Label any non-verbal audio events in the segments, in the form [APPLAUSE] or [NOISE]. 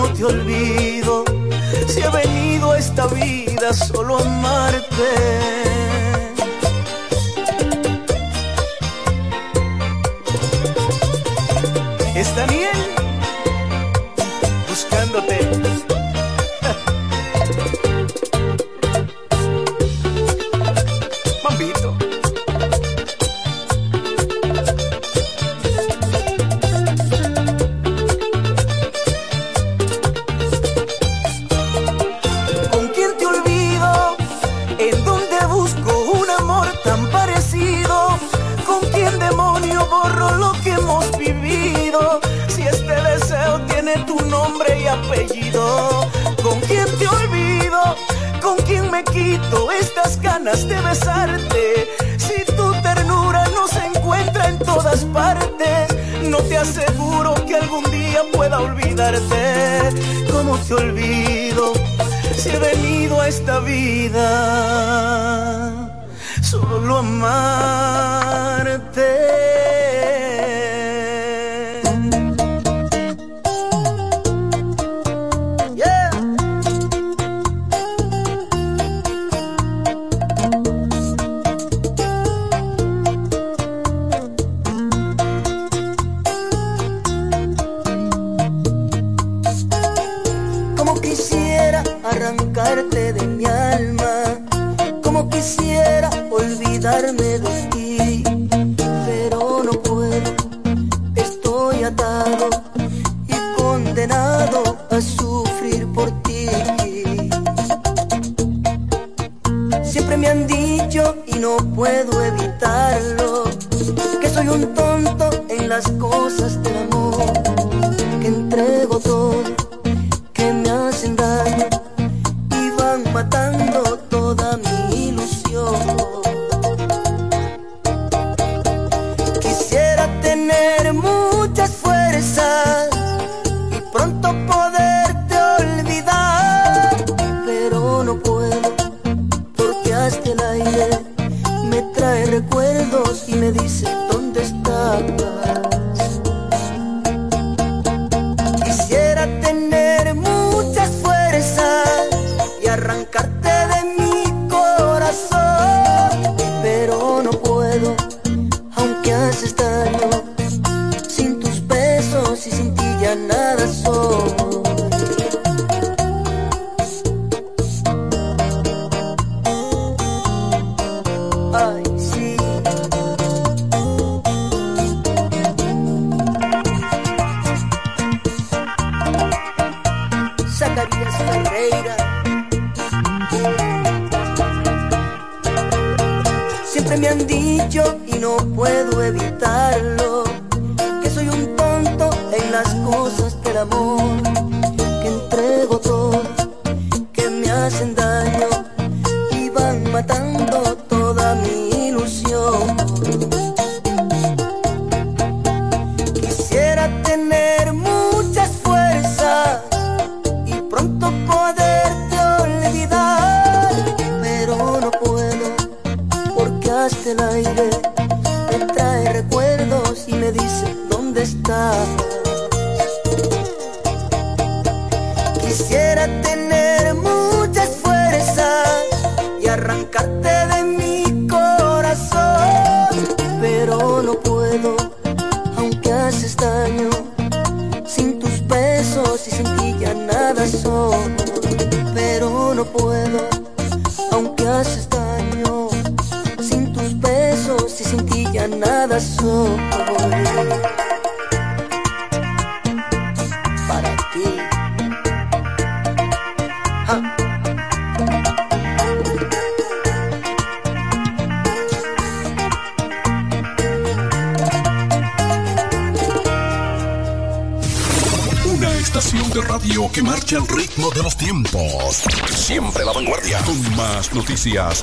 ¿Cómo te olvido? Si he venido a esta vida solo a amarte.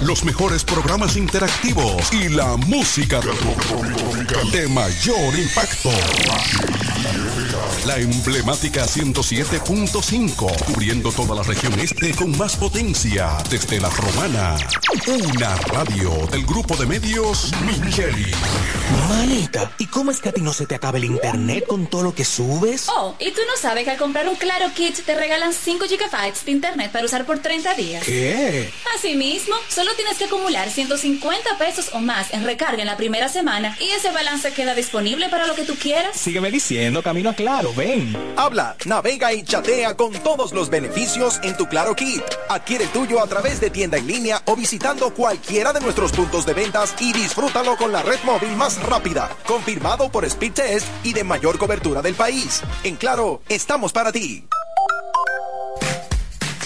Los mejores programas interactivos y la música de mayor impacto. la emblemática 107.5, cubriendo toda la región este con más potencia desde la romana. Una radio del grupo de medios Micheli. Manita, ¿y cómo es que a ti no se te acaba el internet con todo lo que subes? Oh, ¿y tú no sabes que al comprar un Claro Kit te regalan 5 GB de internet para usar por 30 días? ¿Qué? Asimismo, solo tienes que acumular 150 pesos o más en recarga en la primera semana y ese balance queda disponible para lo que tú quieras. Sígueme diciendo, camino a Claro, ven. Habla, navega y chatea con todos los beneficios en tu Claro Kit. Adquiere el tuyo a través de tienda en línea o visitando cualquiera de nuestros puntos de ventas y disfrútalo con la red móvil más rápida, confirmado por Speedtest y de mayor cobertura del país. En Claro, estamos para ti.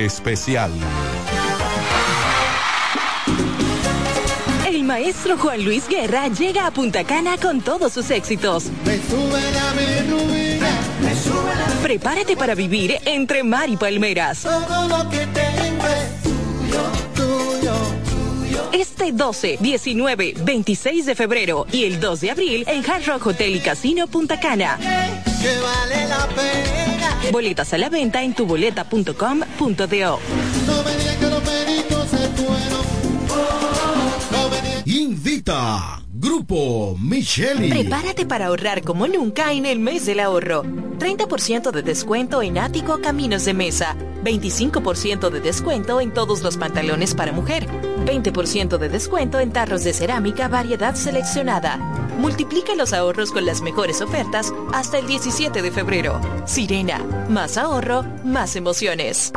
especial. El maestro Juan Luis Guerra llega a Punta Cana con todos sus éxitos. Prepárate para vivir entre mar y palmeras. Este 12, 19, 26 de febrero y el 2 de abril en Hard Rock Hotel y Casino Punta Cana. Boletas a la venta en tuboleta.com.do. Invita Grupo Micheli. Prepárate para ahorrar como nunca en el mes del ahorro. 30% de descuento en ático Caminos de Mesa. 25% de descuento en todos los pantalones para mujer. 20% de descuento en tarros de cerámica variedad seleccionada. Multiplica los ahorros con las mejores ofertas hasta el 17 de febrero. Sirena, más ahorro, más emociones.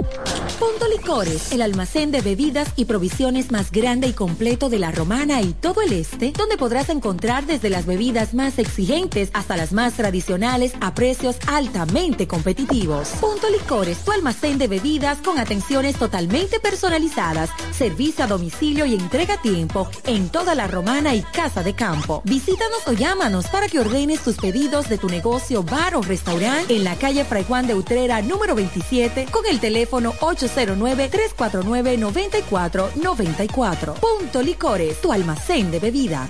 Punto Licores, el almacén de bebidas y provisiones más grande y completo de la Romana y todo el este, donde podrás encontrar desde las bebidas más exigentes hasta las más tradicionales a precios altamente competitivos. Punto Licores, tu almacén de bebidas con atenciones totalmente personalizadas, servicio a domicilio y entrega tiempo en toda la Romana y Casa de Campo. Visítanos o llámanos para que ordenes tus pedidos de tu negocio, bar o restaurante en la calle Fray Juan de Utrera número 27 con el teléfono 809-349-9494. Punto Licores, tu almacén de bebidas.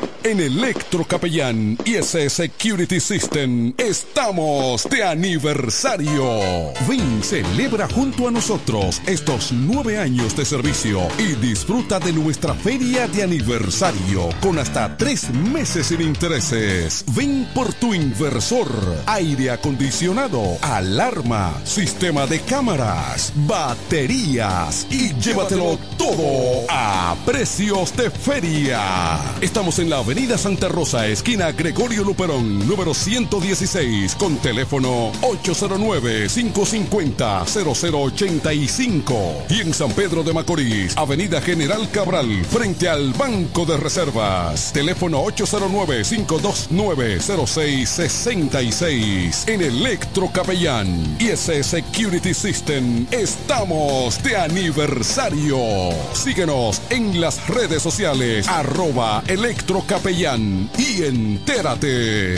En Electro Capellán y ese Security System estamos de aniversario. Ven, celebra junto a nosotros estos nueve años de servicio y disfruta de nuestra feria de aniversario con hasta tres meses sin intereses. Ven por tu inversor, aire acondicionado, alarma, sistema de cámaras, baterías y llévatelo todo a precios de feria. Estamos en la Avenida Santa Rosa, esquina Gregorio Luperón, número 116, con teléfono 809-550-0085. Y en San Pedro de Macorís, Avenida General Cabral, frente al Banco de Reservas. Teléfono 809-529-0666. En Electro Capellán y Security System, estamos de aniversario. Síguenos en las redes sociales, arroba Capellán y entérate.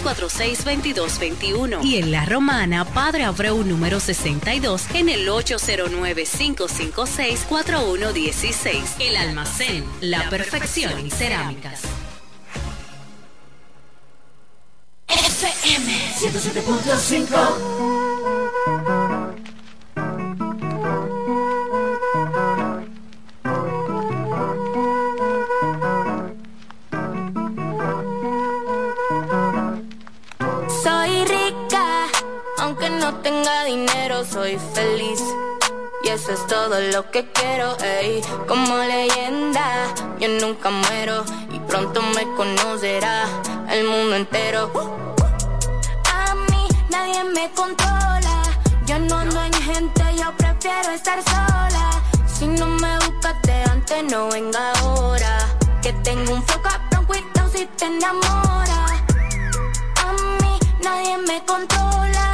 246-2221. Y en La Romana, Padre Abreu número 62 en el 809-556-4116. El almacén, la, perfección en cerámicas. FM 107.5 soy feliz. Y eso es todo lo que quiero, ey. Como leyenda, yo nunca muero. Y pronto me conocerá el mundo entero. A mí nadie me controla. Yo no ando en gente, yo prefiero estar sola. Si no me buscaste antes, no venga ahora. Que tengo un foco cuidado si te enamora. A mí nadie me controla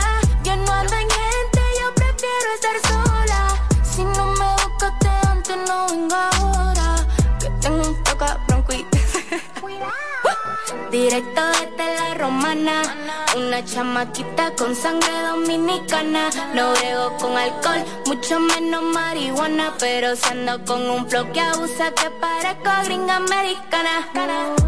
Directo desde la romana, una chamaquita con sangre dominicana. No brego con alcohol, mucho menos marihuana. Pero si ando con un flow que abusa, que parezco gringa americana.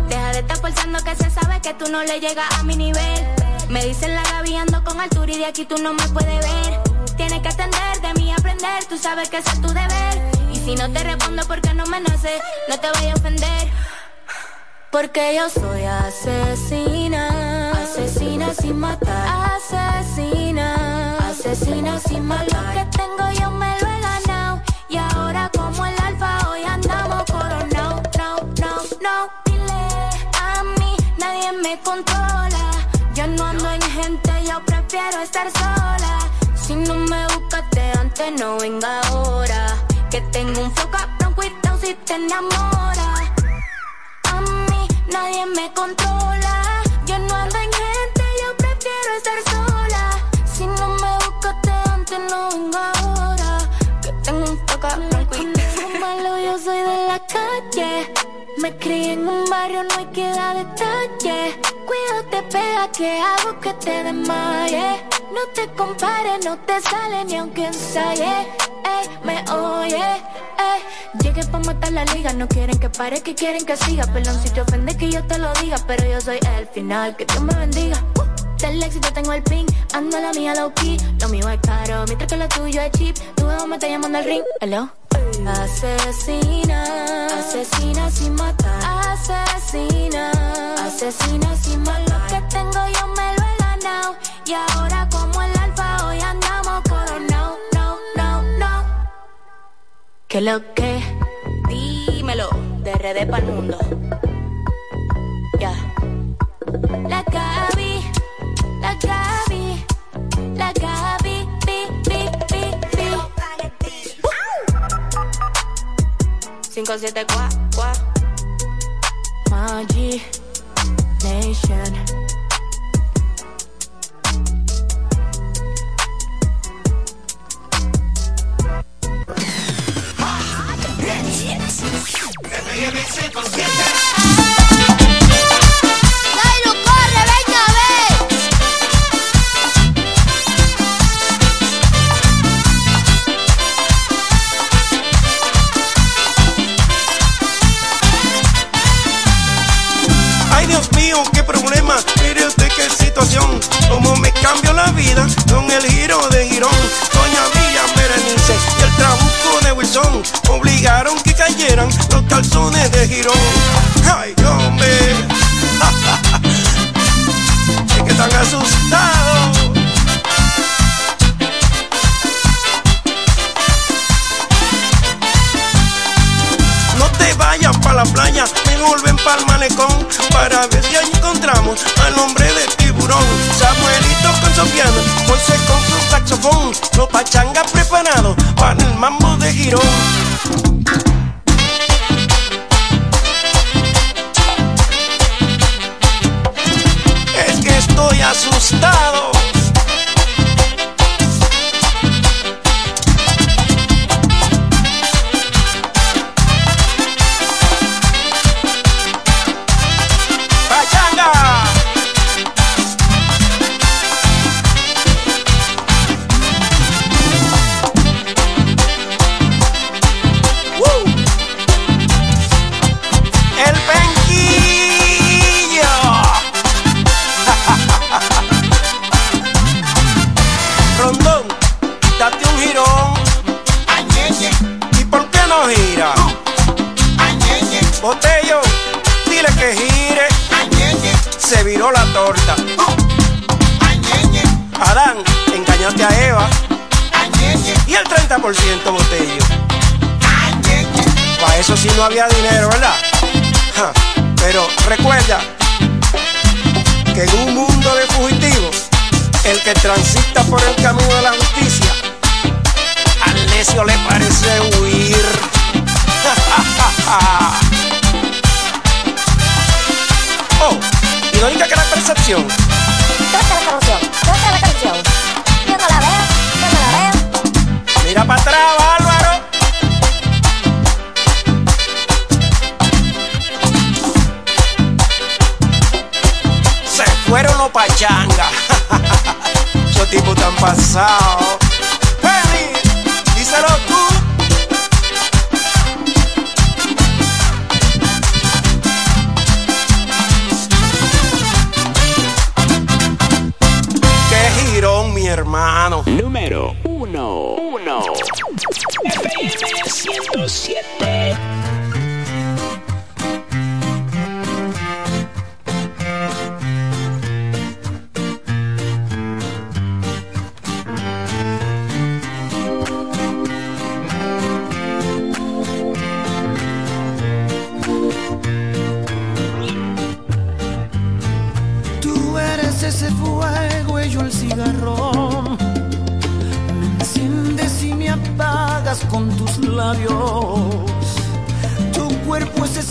Deja de estar forzando que se sabe que tú no le llegas a mi nivel. Me dicen la Gaby ando con altura y de aquí tú no me puedes ver. Tienes que atender, de mí aprender, tú sabes que ese es tu deber. Y si no te respondo porque no me nace, no te vaya a ofender. Porque yo soy asesina, asesina sin matar, asesina, asesina sin matar. Lo que tengo yo me lo he ganado y ahora como el alfa hoy andamos coronado, no, no, no. Dile a mí, nadie me controla. Yo no ando en gente, yo prefiero estar sola. Si no me buscaste antes, no venga ahora. Que tengo un foco cuidado si te enamoras nadie me controla. Yo no ando en gente, yo prefiero estar sola. Si no me buscaste antes, no venga ahora. Que tengo un toque blanco y malo, yo soy de la calle. Me crié en un barrio, no hay que dar detalles. Cuídate, pega, que hago que te desmaye. No te compares, no te sale ni aunque ensaye. Ey, me oye, ey. Llegué pa' matar la liga, no quieren que pare, que quieren que siga. Perdón si te ofende que yo te lo diga, pero yo soy el final, que Dios me bendiga. Uh, del éxito tengo el pin, ando la mía low key. Lo mío es caro, mientras que lo tuyo es cheap. Tú de me estás llamando al ring, hello. Asesina, asesina sin matar. Asesina, asesina sin matar. Lo que tengo yo me lo he. Y ahora como el alfa hoy andamos coronado. No, no, no. ¿Qué lo que? Dímelo, de RD el mundo. Ya. La 574 Magi Nation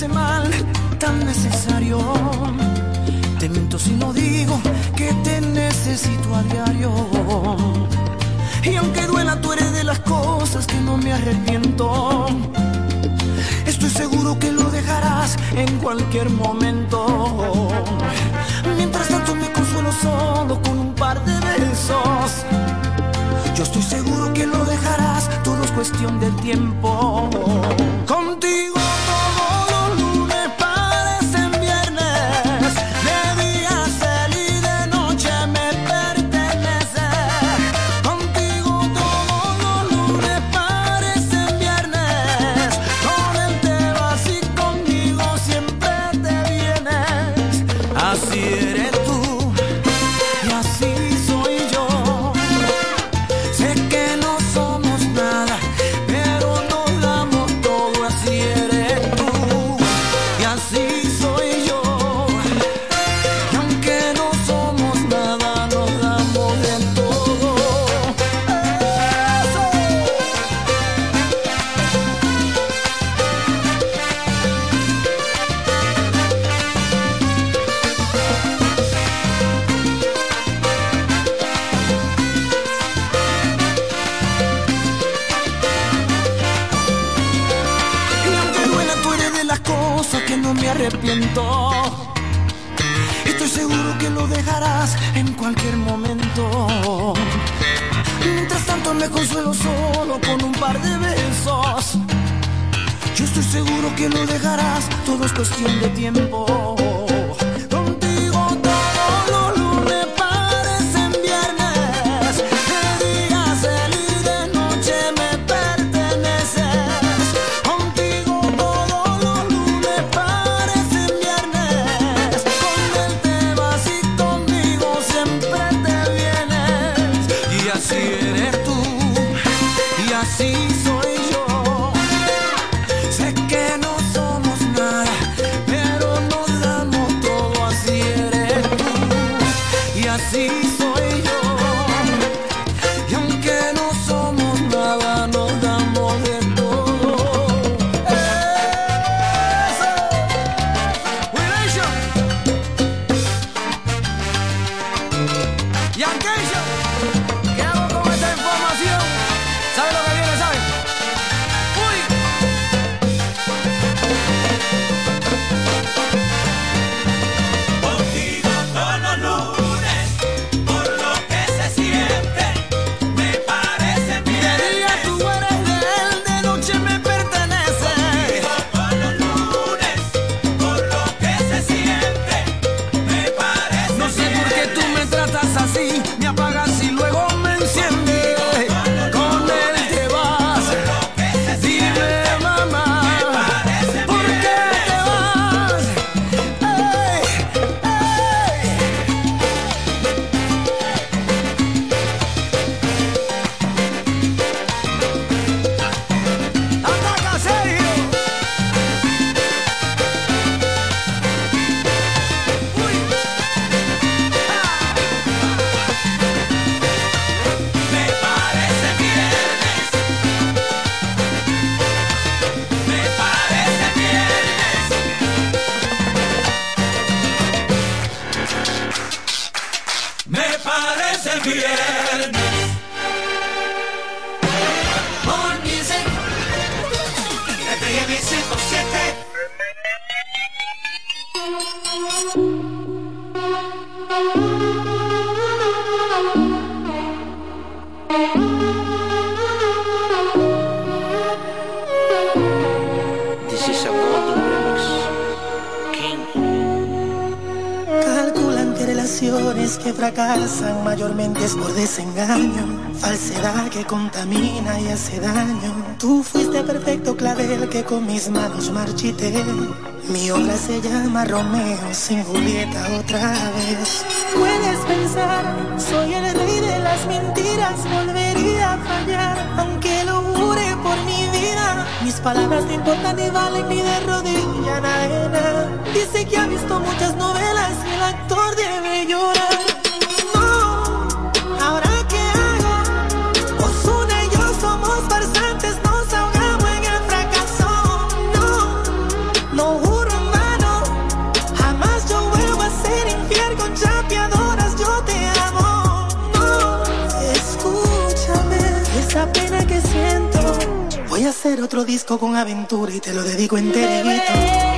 mal tan necesario. Te miento si no digo que te necesito a diario. Y aunque duela, tú eres de las cosas que no me arrepiento. Estoy seguro que lo dejarás en cualquier momento. Mientras tanto me consuelo solo con un par de besos. Yo estoy seguro que lo dejarás, todo es cuestión de tiempo. Contigo consuelo solo con un par de besos. Yo estoy seguro que lo dejarás, todo es cuestión de tiempo. Que fracasan mayormente es por desengaño, falsedad que contamina y hace daño. Tú fuiste perfecto clavel que con mis manos marchité. Mi obra se llama Romeo sin Julieta otra vez. Puedes pensar, soy el rey de las mentiras, volvería a fallar, aunque lo jure por mi vida. Mis palabras no importan ni valen ni de rodilla nada. Dice que ha visto muchas novelas y el actor debe hacer otro disco con aventura y te lo dedico enterito.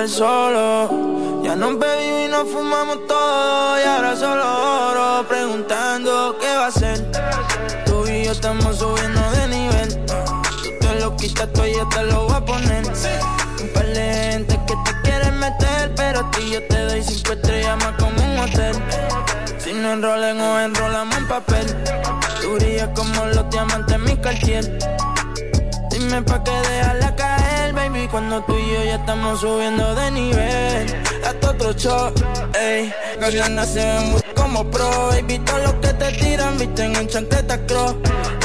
me gusta estar solo. Cuando tú y yo ya estamos subiendo de nivel. Hasta otro show, ey. Las ganas se muy como pro Baby, todo lo que te tiran, visten en chancleta cross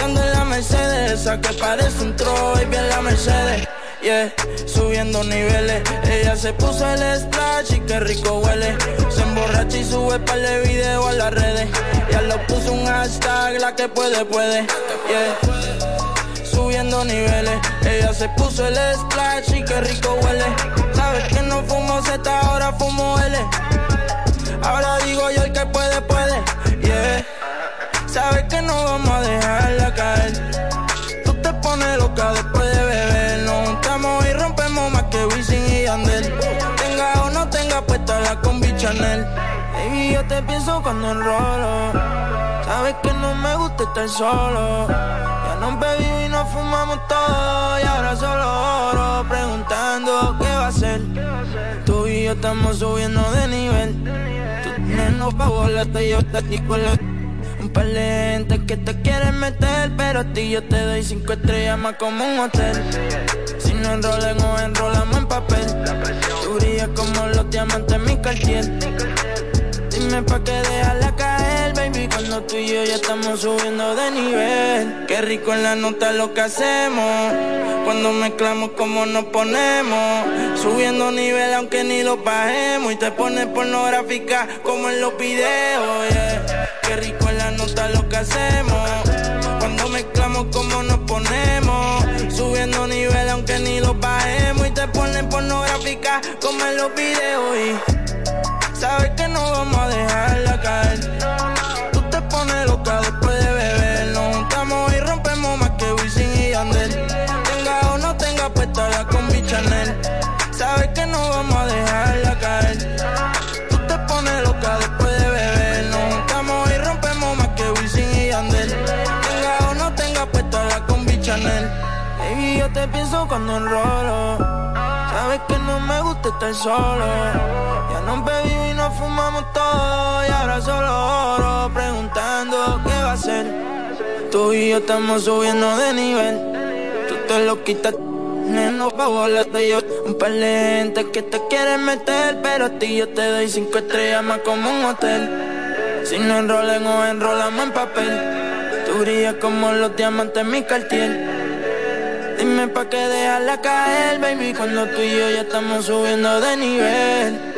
ando en la Mercedes, esa que parece un tro Baby, en la Mercedes, yeah Subiendo niveles. Ella se puso el splash y qué rico huele. Se emborracha y sube par de video a las redes. Ya lo puso un hashtag, la que puede, puede, yeah subiendo niveles. Ella se puso el splash y qué rico huele. Sabes que no fumo Z, ahora fumo L. Ahora digo yo el que puede, puede. Yeah. Sabes que no vamos a dejarla caer. Tú te pones loca después de beber. Nos juntamos y rompemos más que Wisin y Yandel. Tenga o no tenga puesta la combi Chanel. Baby, yo te pienso cuando enrolo. Sabes que no me gusta estar solo. Nos bebimos y nos fumamos todo. Y ahora solo oro preguntando qué va a ser. Tú y yo estamos subiendo de nivel. Tú tienes pa' volarte y yo te la. Un par de gente que te quieren meter, pero a ti yo te doy cinco estrellas más como un hotel. Si no enrolen o enrolamos en papel, tú brillas como los diamantes en mi cartier. Dime pa' que dejarla caer, cuando tú y yo ya estamos subiendo de nivel. Qué rico en la nota lo que hacemos, cuando mezclamos como nos ponemos. Subiendo nivel aunque ni lo bajemos y te pones pornográfica como en los videos, yeah. Qué rico en la nota lo que hacemos, cuando mezclamos como nos ponemos. Subiendo nivel aunque ni lo bajemos y te pones pornográfica como en los videos y... Sabes que no vamos a dejarla pienso cuando enrolo. Sabes que no me gusta estar solo. Ya no bebimos y nos fumamos todo. Y ahora solo oro preguntando qué va a ser. Tú y yo estamos subiendo de nivel. Tú te lo quitas. No pa' volarte yo Un par de que te quieren meter Pero a ti yo te doy cinco estrellas más como un hotel Si no enrolen o enrolamos en papel Tú brillas como los diamantes en mi cartier Dime pa' que dejarla caer, baby, cuando tú y yo ya estamos subiendo de nivel.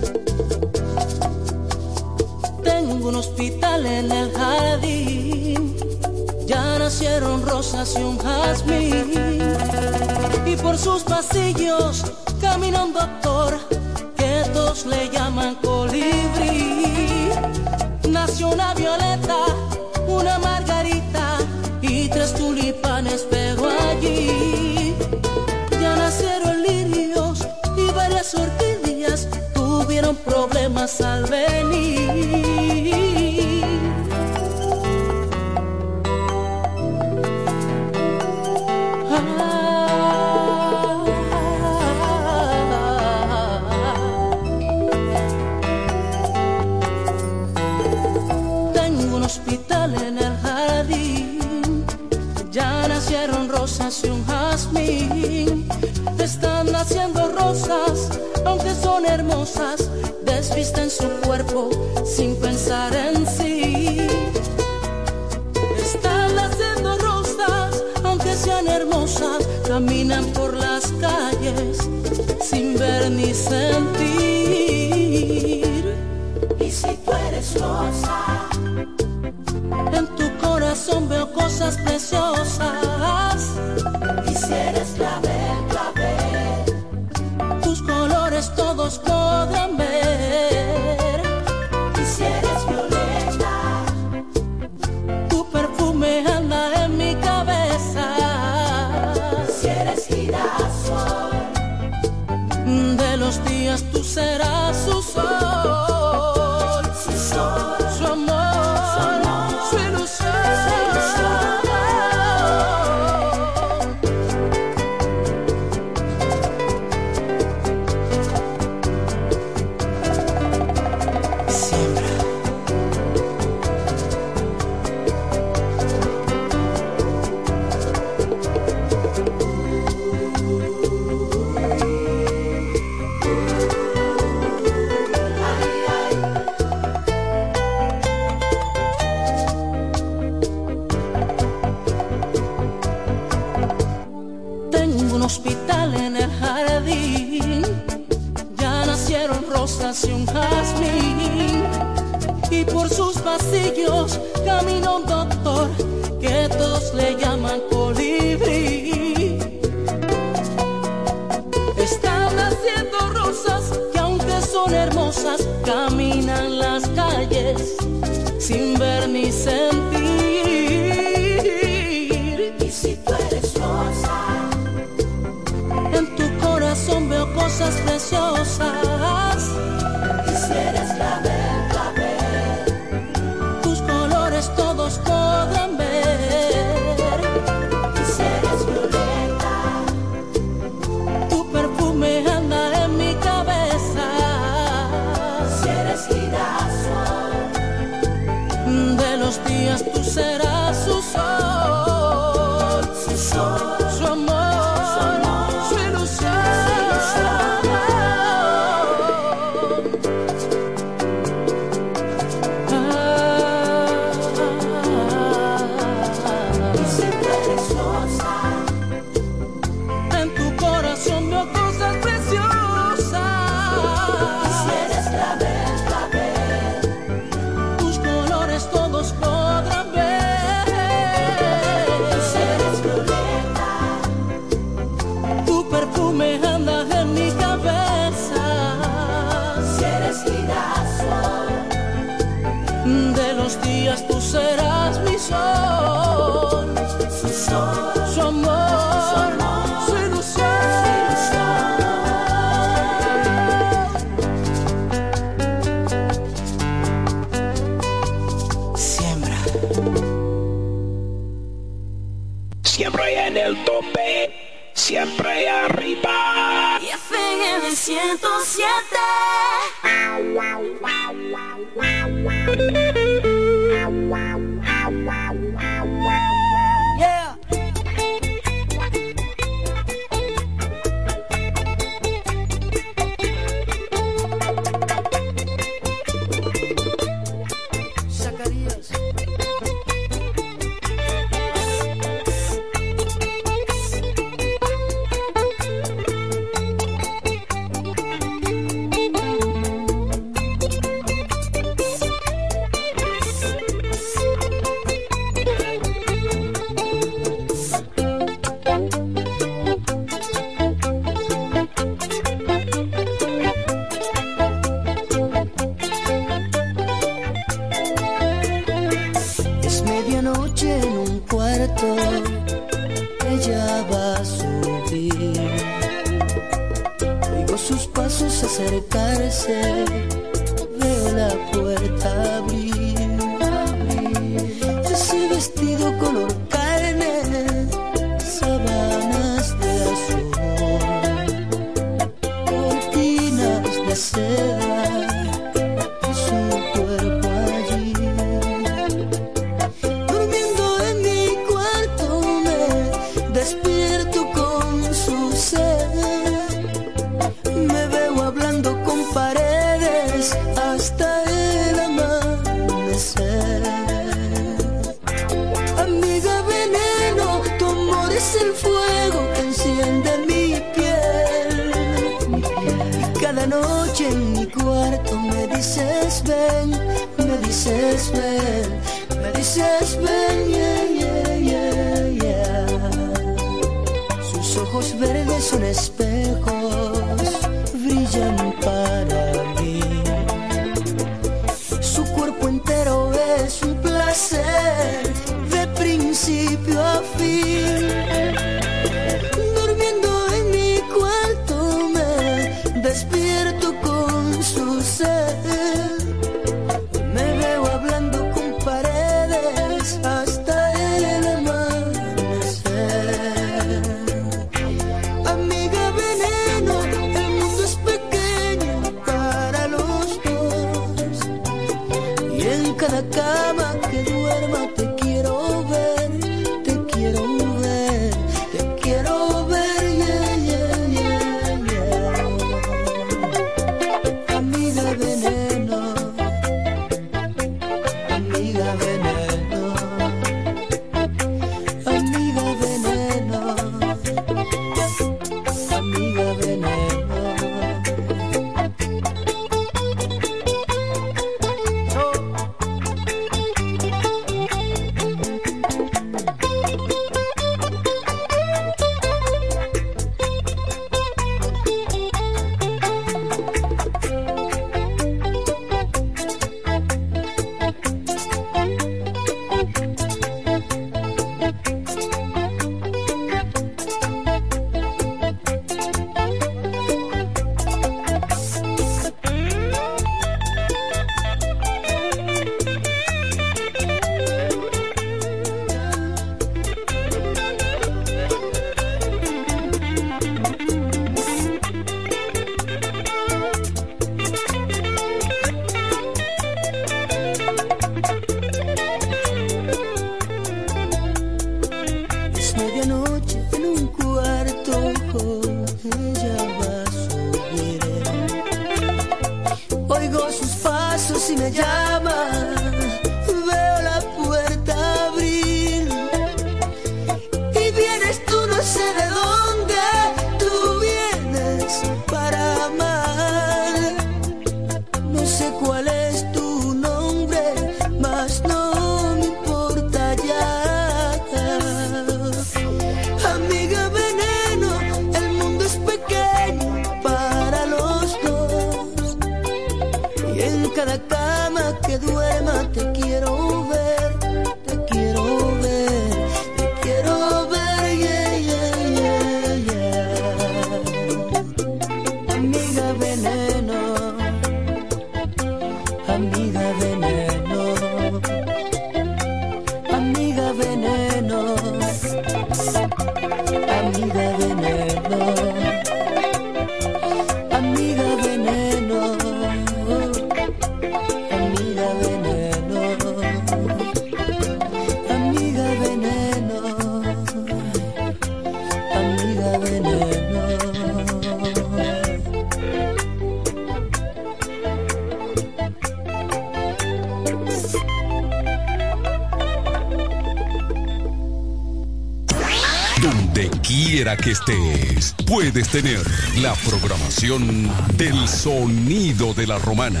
Sonido de la romana.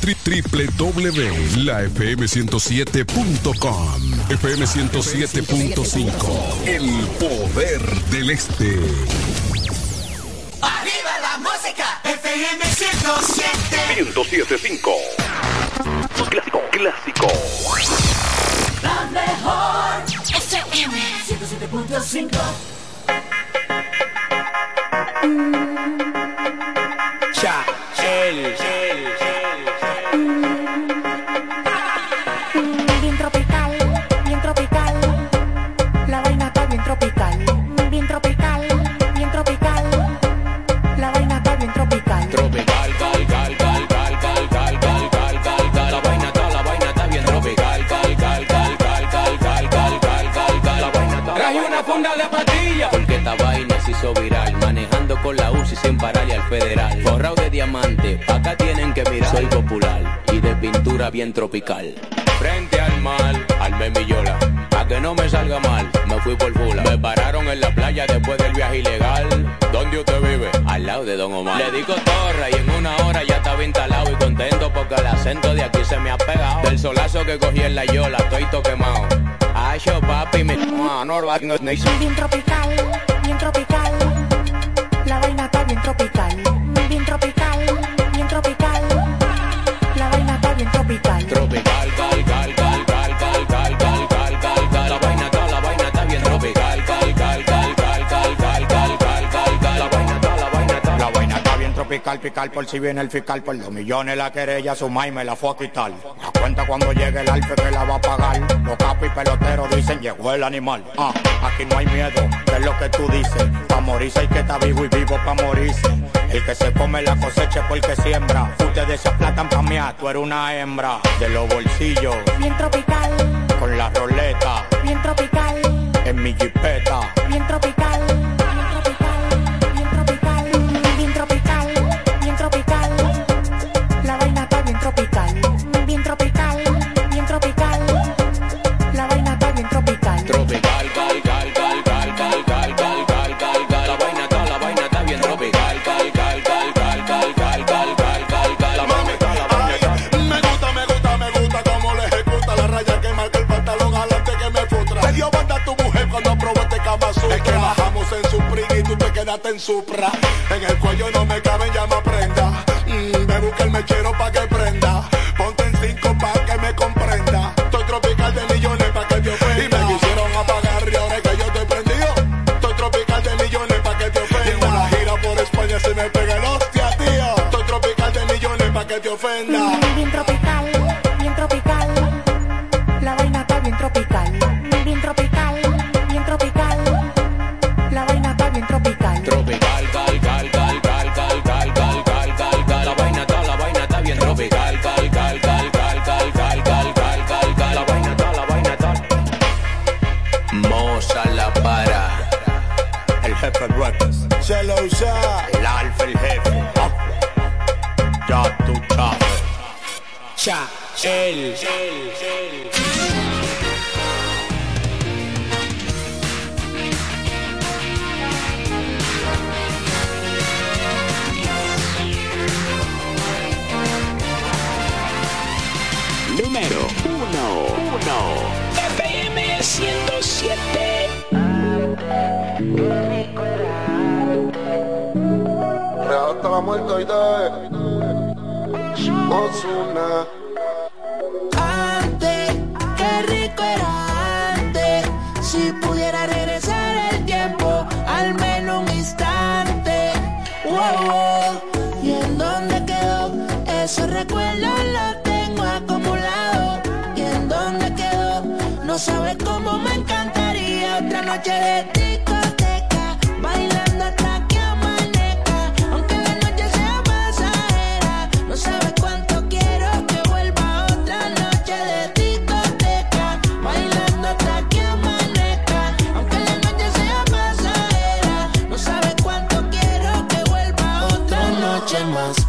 Tri- www.lafm107.com FM 107.5 El poder del este. Arriba la música, FM 107. 107.5 Clásico, clásico. La mejor FM 107.5. viral, manejando con la UCI sin pararle al federal. Forrado de diamante, acá tienen que mirar. Soy popular y de pintura bien tropical. Frente al mal, al mi yola. A que no me salga mal, me fui por fula. Me pararon en la playa después del viaje ilegal. ¿Dónde usted vive? Al lado de Don Omar. Le digo torre y en una hora ya estaba instalado y contento porque el acento de aquí se me ha pegado. Del solazo que cogí en la yola, estoy to quemado. Ay, yo papi, me... Ah. Bien tropical, tropical. La vaina está bien tropical. Está tropical, pical por si viene el fiscal. Por dos millones la querella, su y me la fue a quitar. La cuenta cuando llegue el alfe que la va a pagar. Los capos y peloteros dicen llegó el animal. Ah, aquí no hay miedo, que es lo que tú dices. Pa' morirse hay que estar vivo y vivo pa' morirse. El que se come la cosecha es porque siembra. Ustedes se aplatan pa' mí, tú eres una hembra. De los bolsillos, Bien tropical, con la roleta, bien tropical. en mi jipeta. Bien tropical, en el cuello no me caben, ya me aprenda. Mm, me busca el mechero pa' que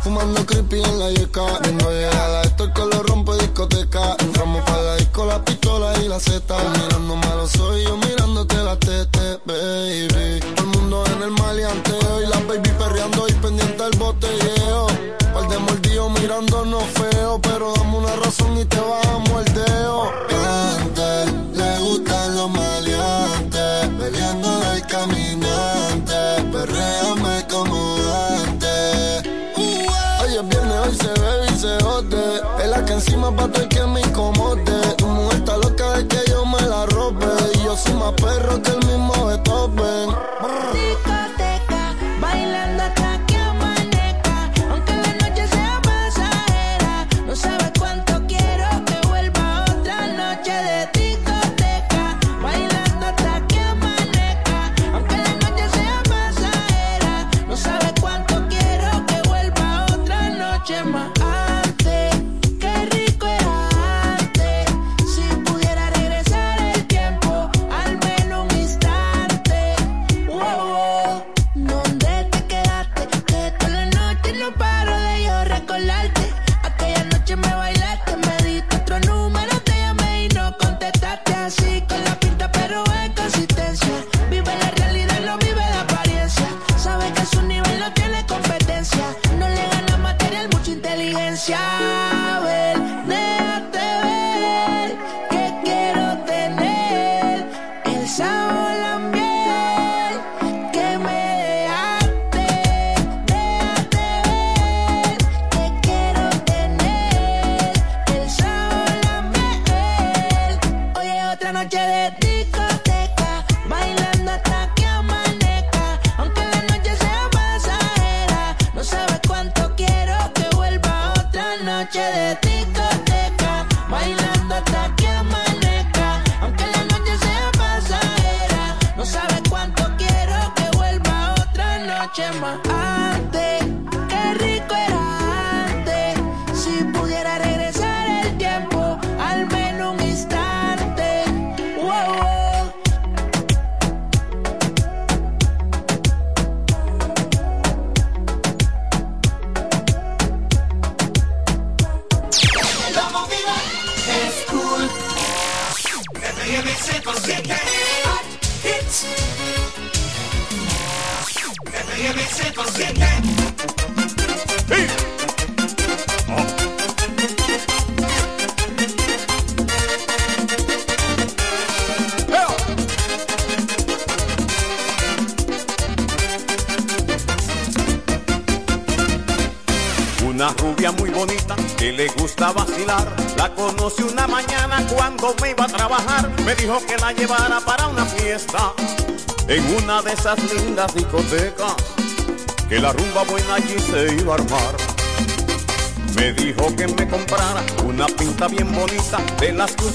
Fumando creepy en la yeca. Viendo llegar a esto el color rompe discoteca. Entramos para la disco, la pistola y la zeta. Mirando malos soy yo mirándote la tete, baby. Todo el mundo en el maleanteo y la baby perreando y pendiente al botelleo. Par de mordidos mirándonos feo, pero dame una razón y te vas a muerte zapato el que me incomoda.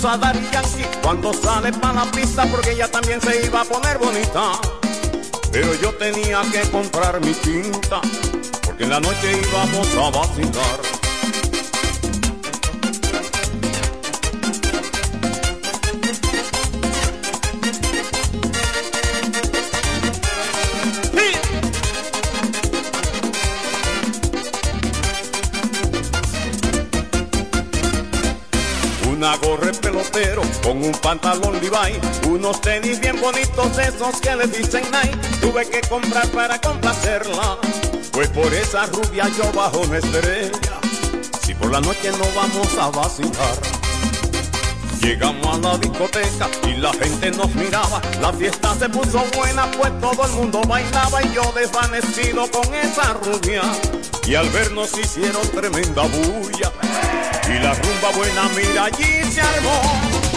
a Dari Yankee cuando sale para la pista porque ella también se iba a poner bonita. Pero yo tenía que comprar mi tinta porque en la noche íbamos a vacilar. unos tenis bien bonitos, esos que le dicen Nike. Tuve que comprar para complacerla, pues por esa rubia yo bajo una estrella. Si por la noche no vamos a vacilar. Llegamos a la discoteca y la gente nos miraba. La fiesta se puso buena, pues todo el mundo bailaba y yo desvanecido con esa rubia. Y al vernos hicieron tremenda bulla. Y la rumba buena, mira, allí se armó.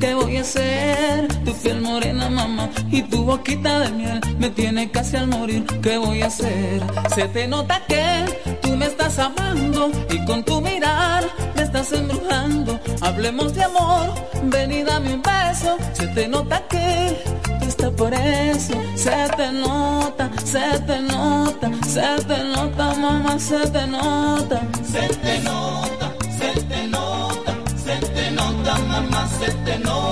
¿qué voy a hacer? Tu piel morena, mamá, y tu boquita de miel me tiene casi al morir, ¿qué voy a hacer? Se te nota que tú me estás amando y con tu mirar me estás embrujando. Hablemos de amor, ven y dame un beso, se te nota que tú estás por eso. Se te nota, se te nota, se te nota, mamá, se te nota. Se te nota. Se te nota,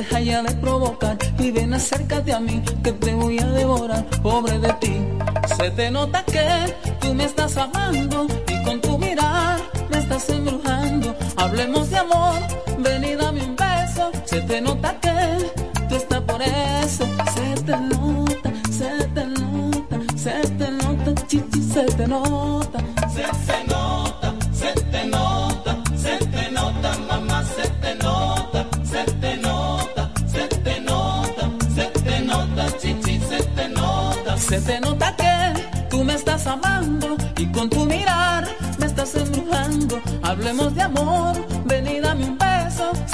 hacer? Deja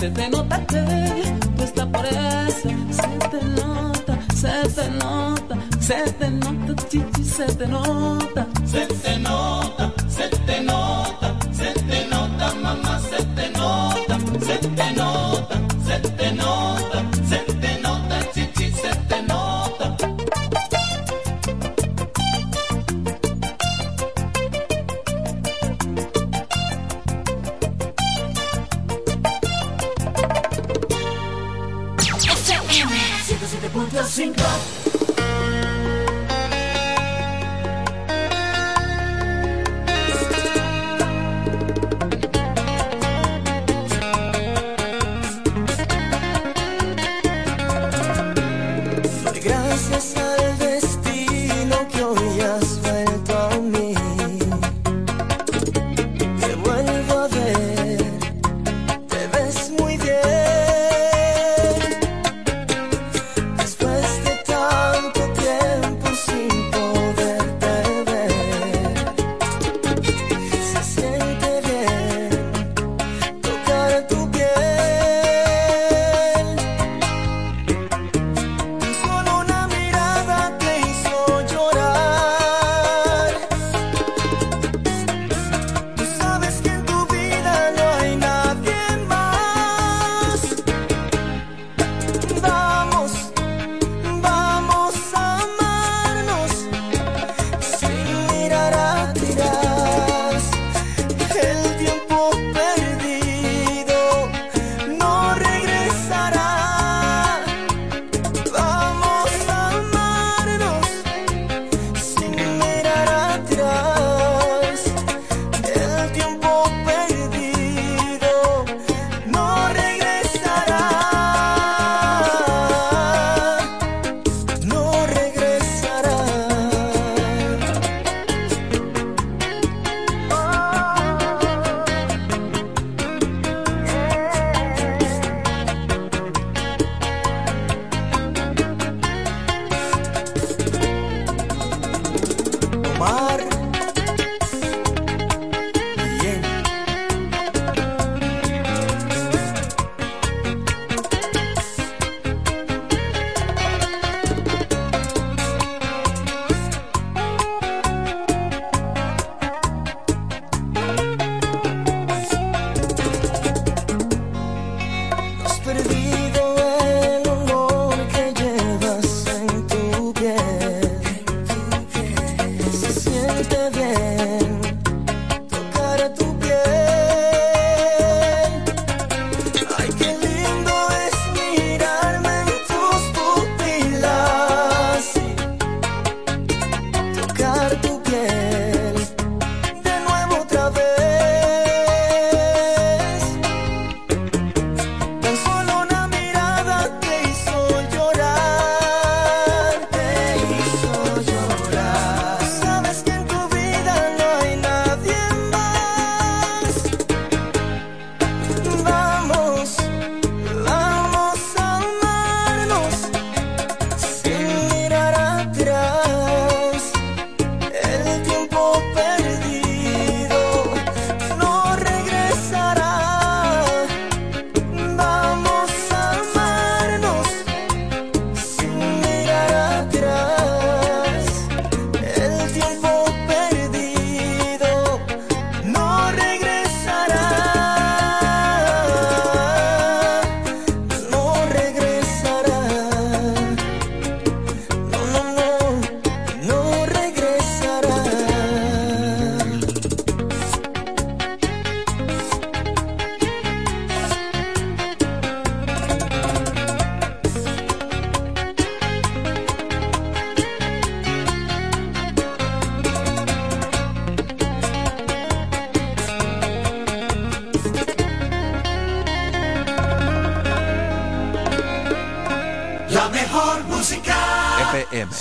Se te nota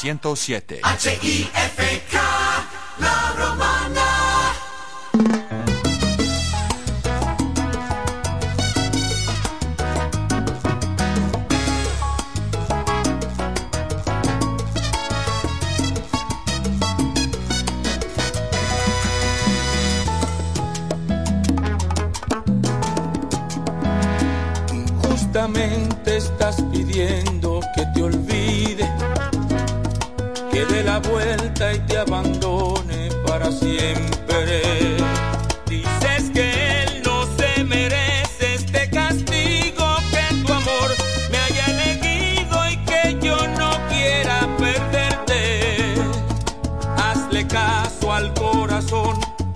107. H-I-F.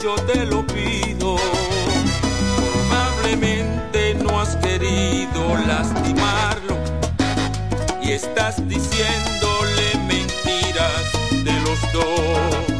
yo te lo pido. probablemente no has querido lastimarlo y estás diciéndole mentiras de los dos.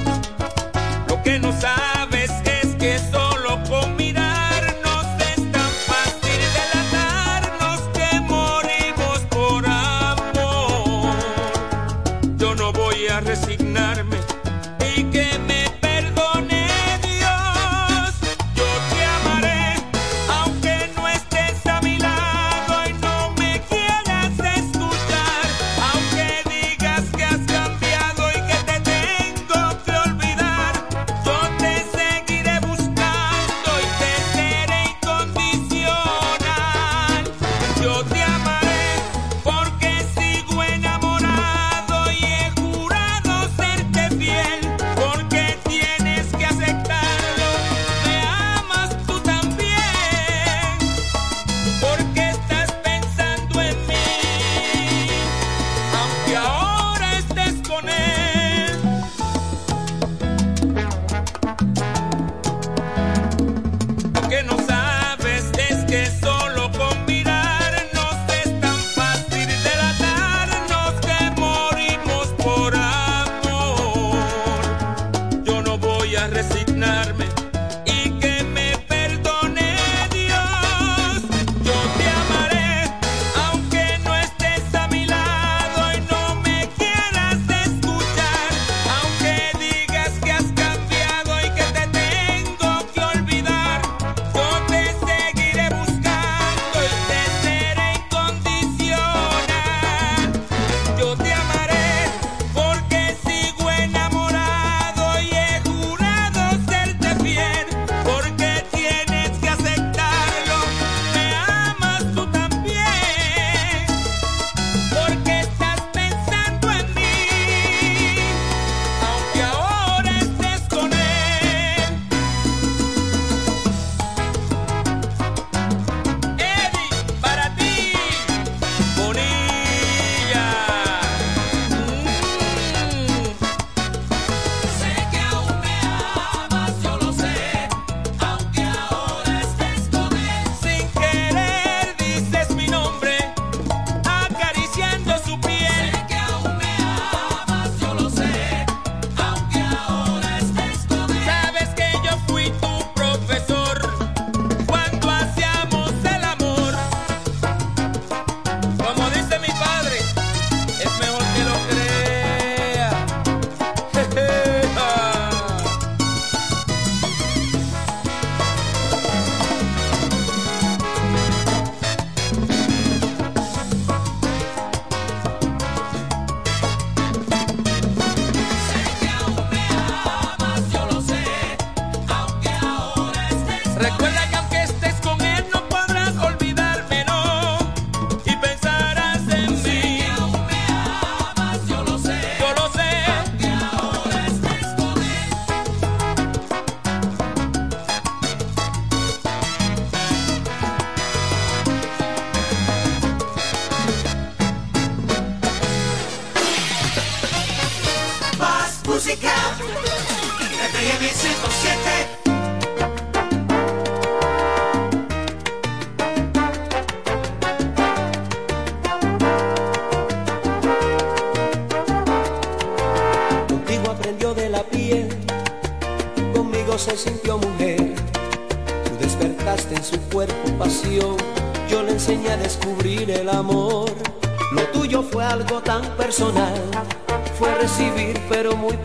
tan personal. Fue recibir pero muy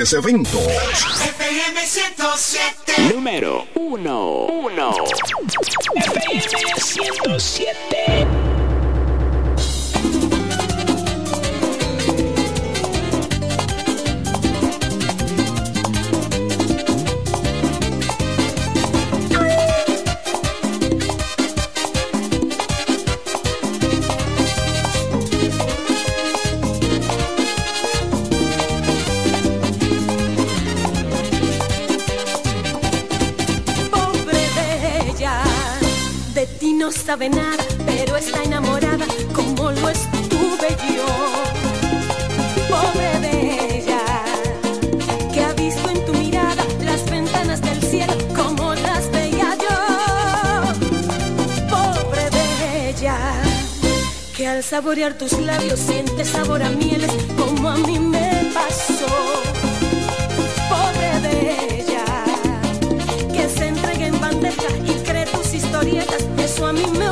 grandes eventos. FM 107. Número 1. 1. Saborear tus labios siente sabor a mieles como a mí me pasó. Pobre de ella, que se entregue en bandeja y cree tus historietas, eso a mí me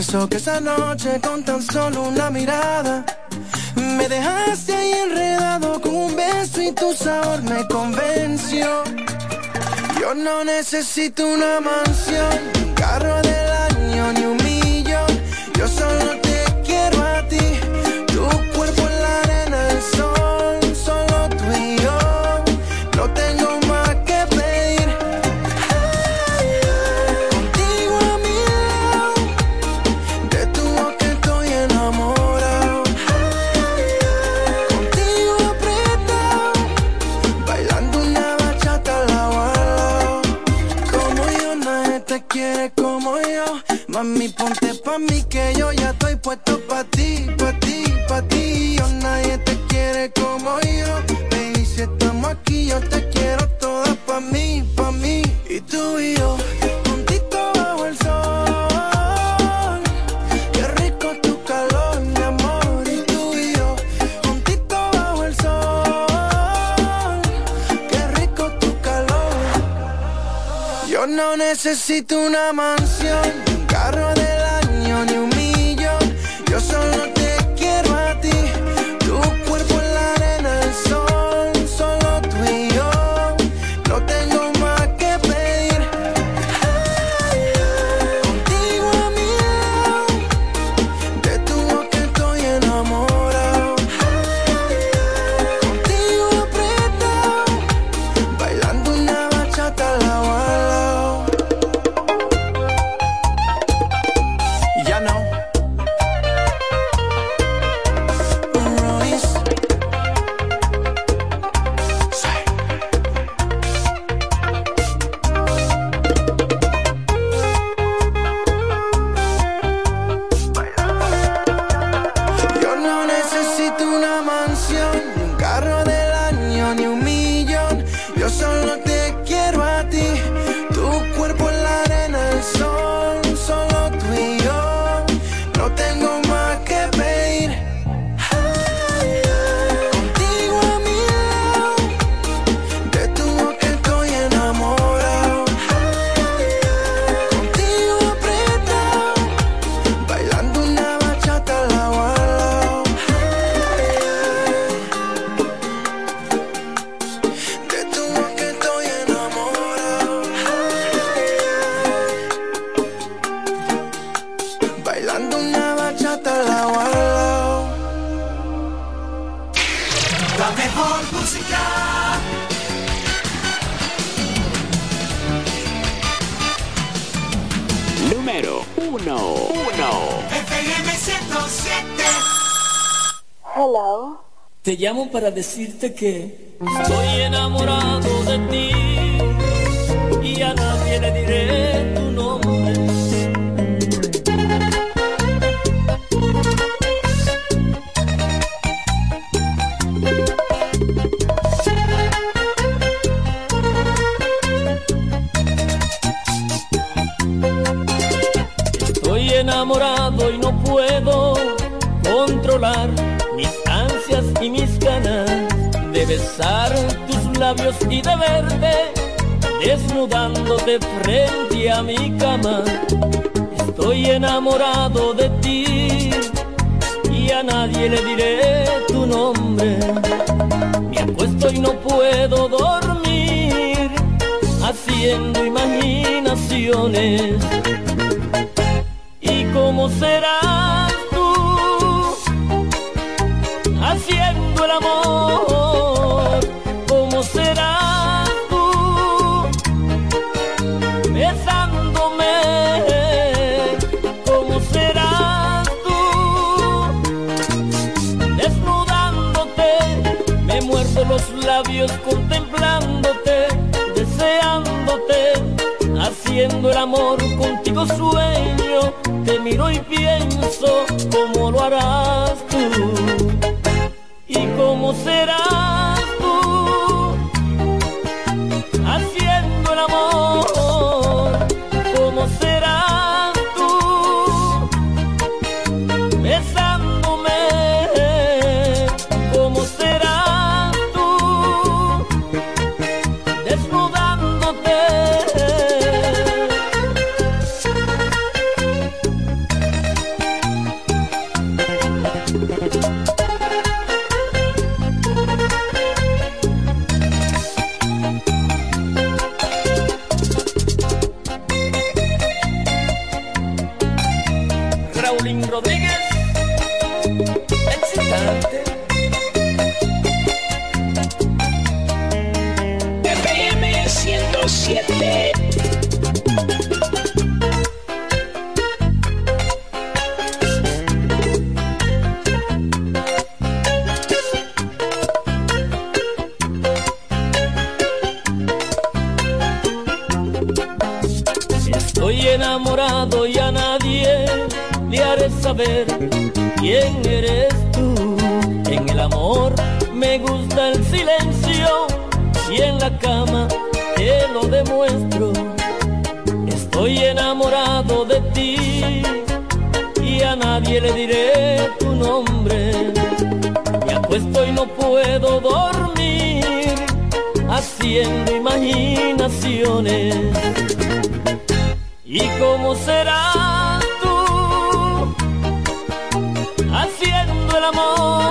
Confieso que esa noche con tan solo una mirada me dejaste ahí enredado con un beso y tu sabor me convenció. Yo no necesito una mansión necesito una mansión. llamo para decirte que estoy enamorado de ti y a nadie le diré. enamorado de ti y a nadie le diré tu nombre. Me acuesto y no puedo dormir haciendo imaginaciones. ¿Y cómo será? contemplándote, deseándote, haciendo el amor contigo sueño, te miro y pienso amor?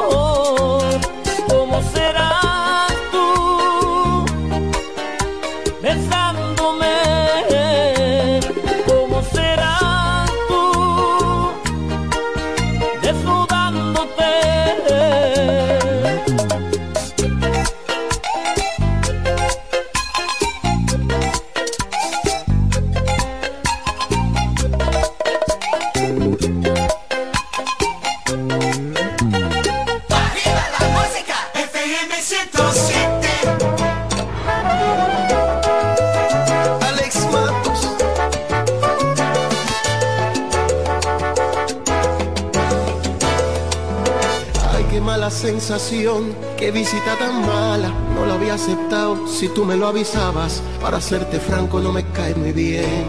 Lo avisabas. Para serte franco, no me cae muy bien.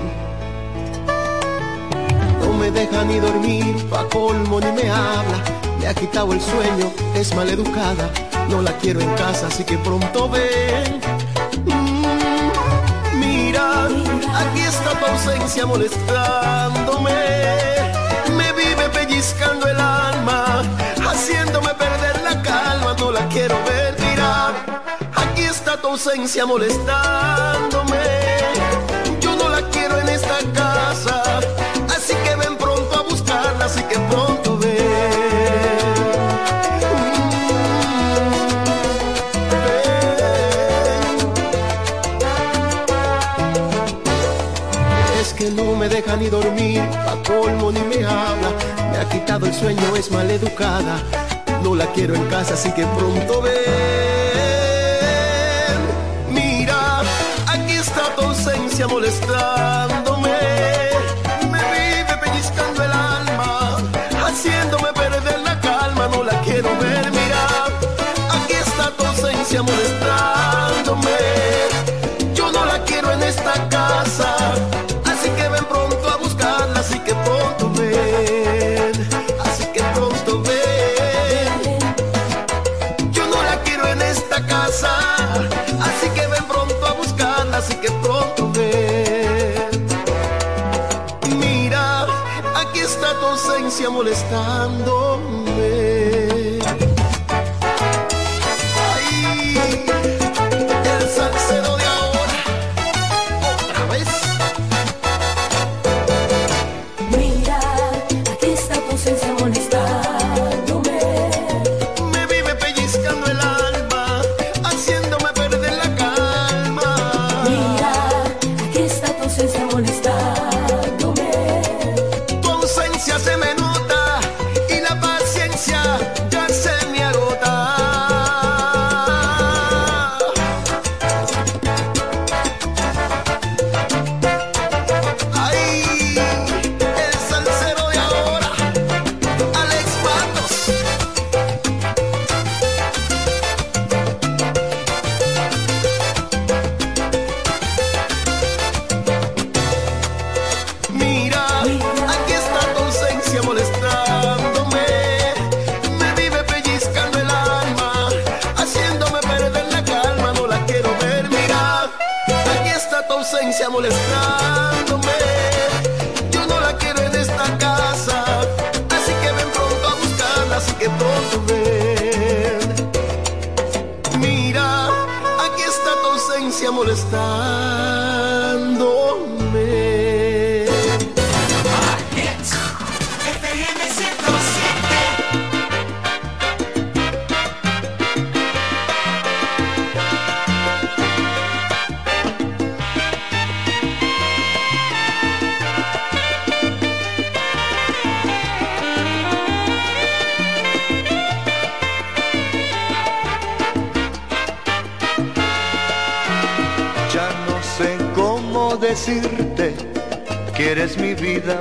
No me deja ni dormir, pa' colmo ni me habla. Me ha quitado el sueño, es maleducada. No la quiero en casa, así que pronto ven. Mm, mira, aquí está tu ausencia molestándome. Me vive pellizcando el alma, tu ausencia molestándome. Yo no la quiero en esta casa, así que ven pronto a buscarla, así que pronto ven. Es que no me deja ni dormir, a colmo ni me habla. Me ha quitado el sueño, es maleducada. No la quiero en casa, así que pronto ven. Ausencia molestándome. Me vive pellizcando el alma, haciéndome perder la calma. No la quiero ver, mira, aquí está tu ausencia. Vida,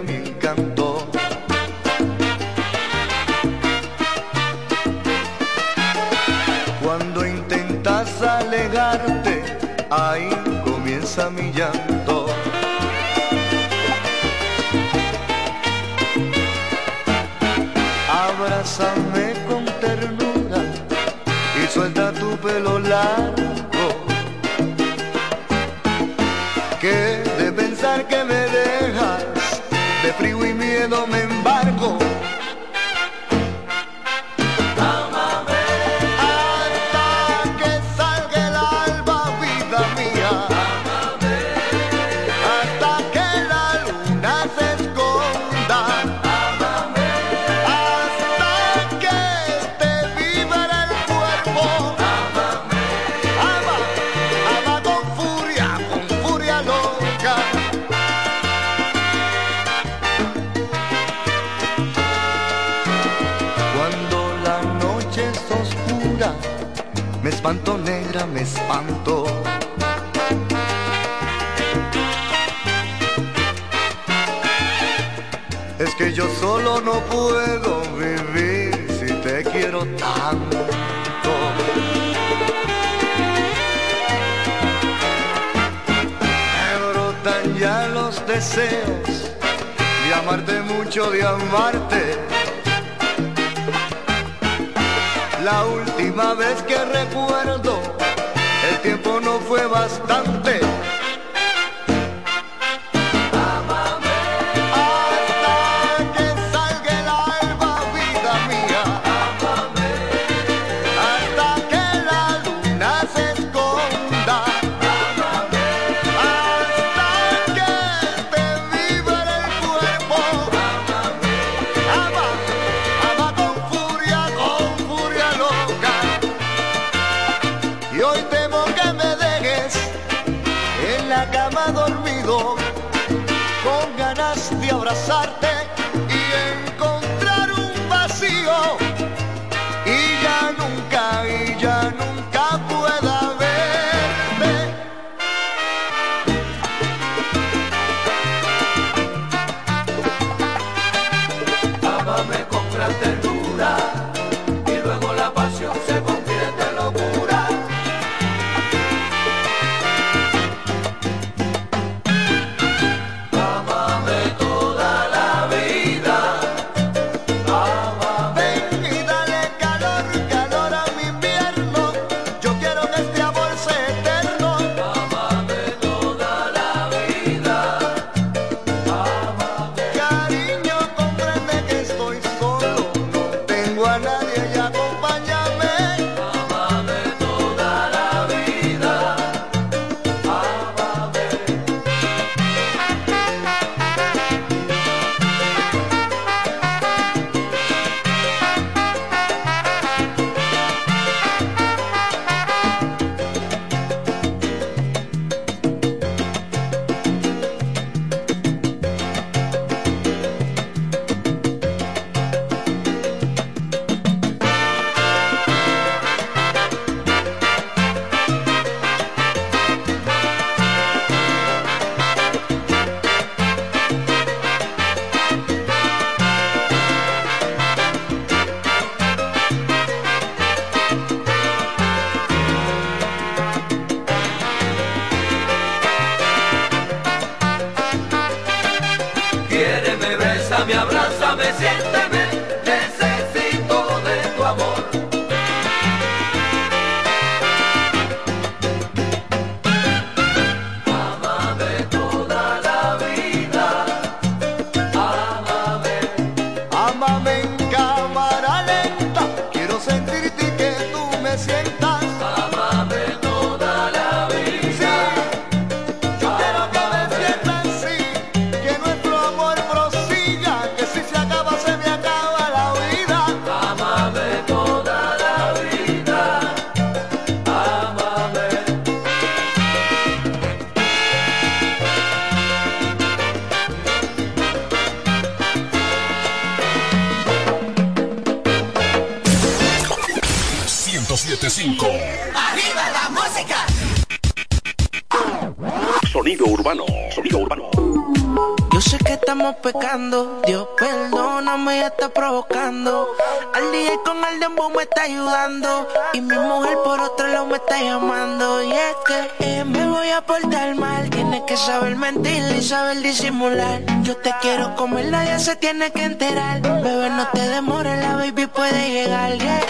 disimular. Yo te quiero como el nadie se tiene que enterar. Bebé, no te demores, la baby puede llegar. Yeah.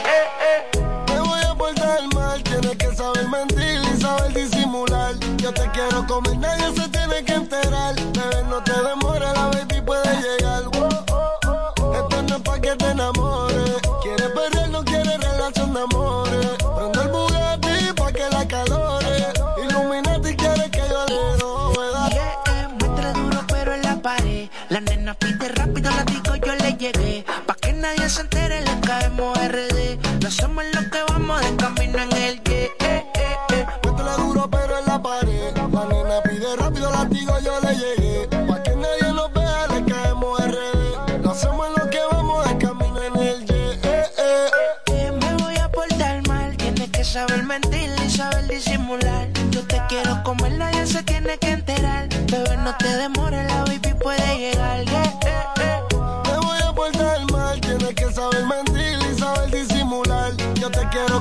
Te voy a portar mal, tienes que saber mentir y saber disimular. Yo te quiero como el nadie se tiene que enterar. Bebé, no te demores, la baby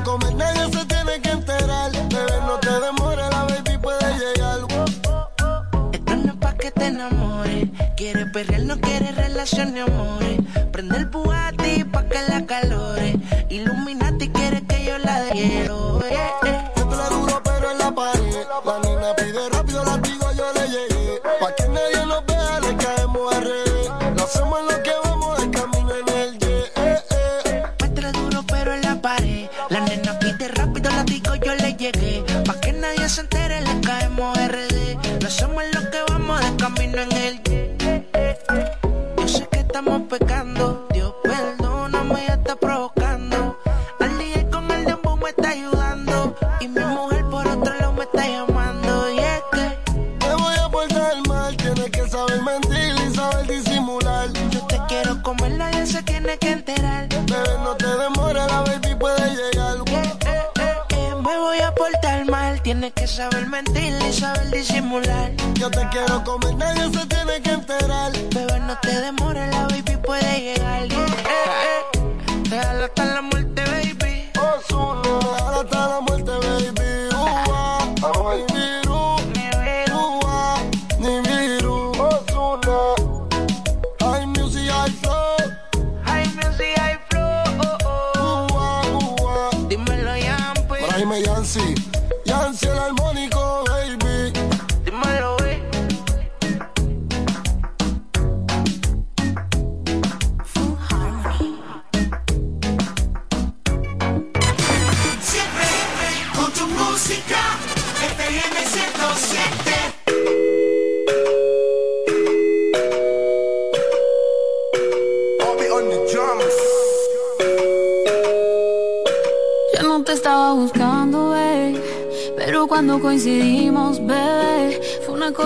comer, nadie se tiene que enterar. Bebé, no te demores, la baby puede llegar. Esto no es pa' que te enamores. Quiere perrear, no quiere relación ni amores. Prende el buati pa' que la calore. Illuminati quiere que yo la quiero quiero comerla y él se tiene que enterar. Bebé, no te demores, la baby puede llegar. Eh, eh, eh, me voy a portar mal, tienes que saber mentir y saber disimular. Yo te quiero comer, nadie se tiene que enterar. Bebé, no te demores, la baby puede llegar. Eh, eh, hasta la muerte, baby. Oh, Osuna, déjala hasta la muerte.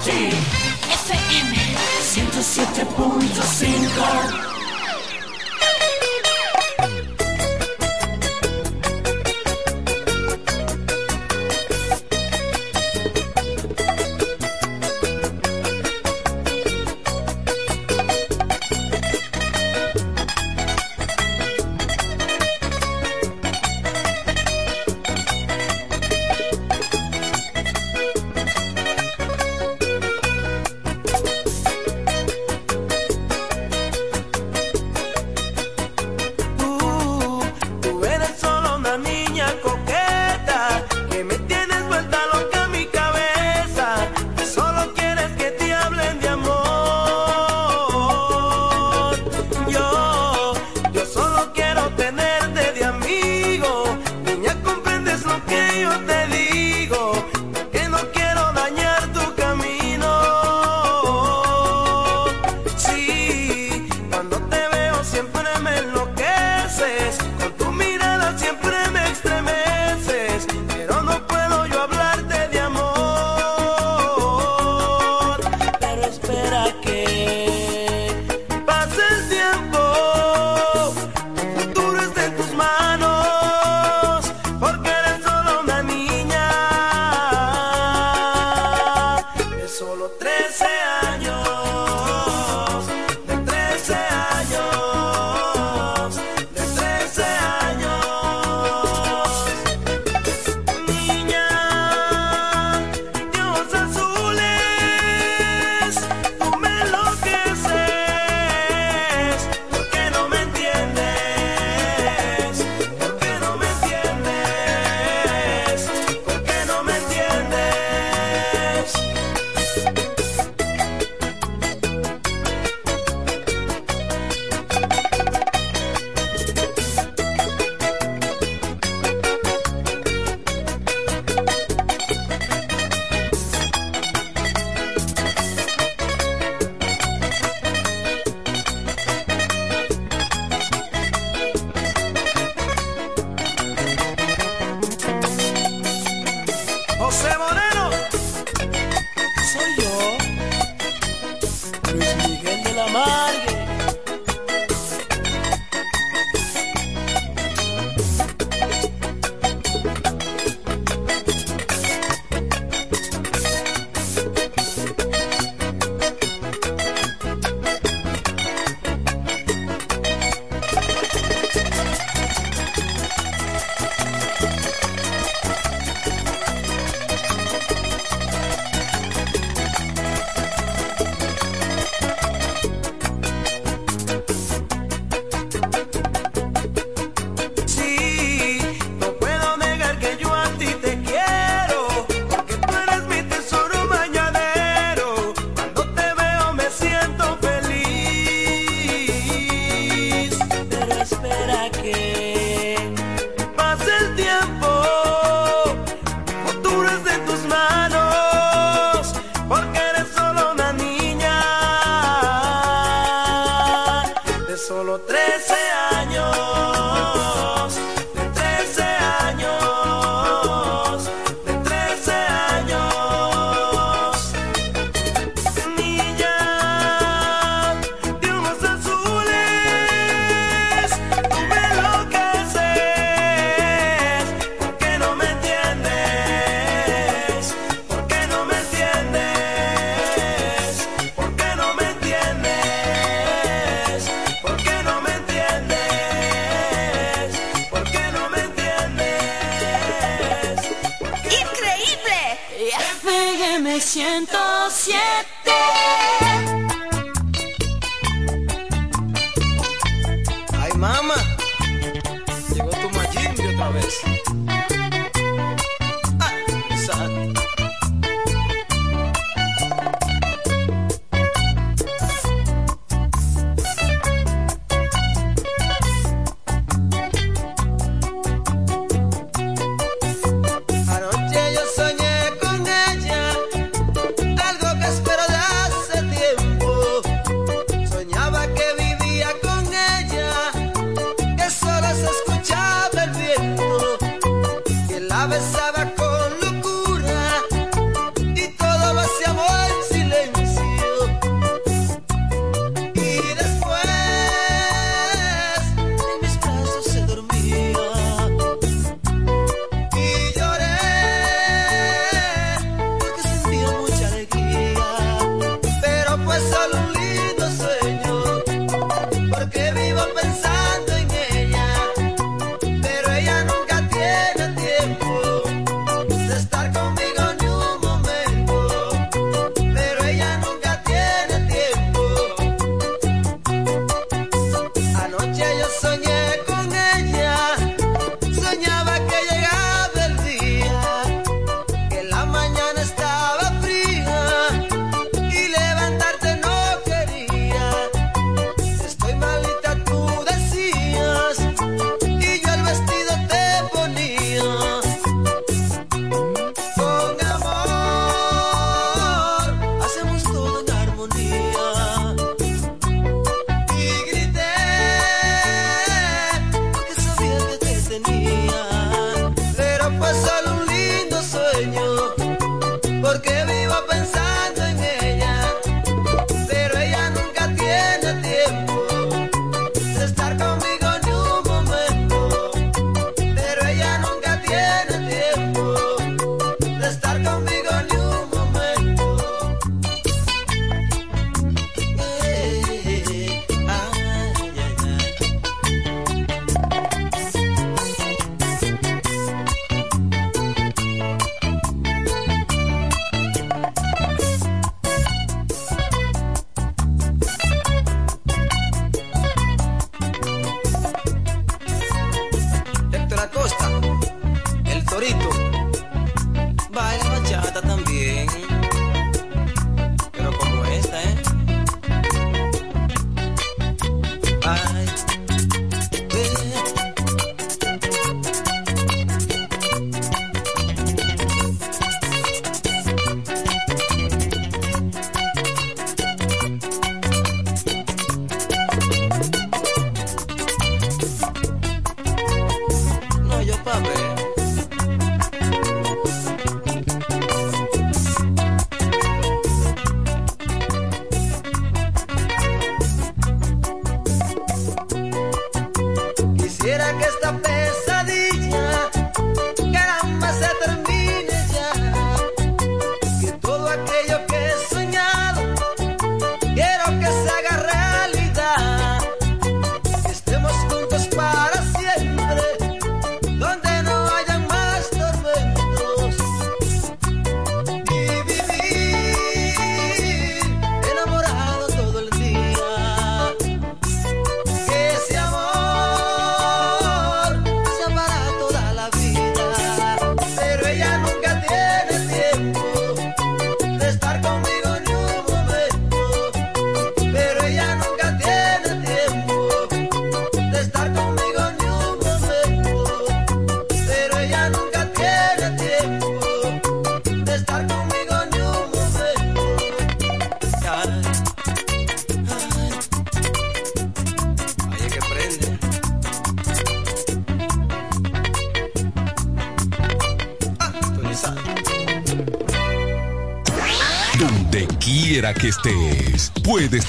Energy FM 107.5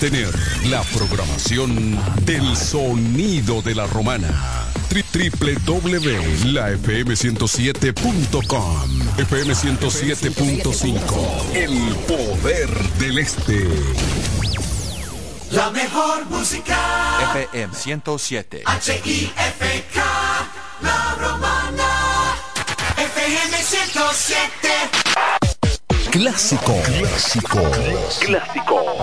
obtener la programación del sonido de la romana. Www.lafm107.com FM107.5 El poder del este. La mejor música. FM 107. h i f k La romana. FM 107. Clásico. Clásico. Clásico.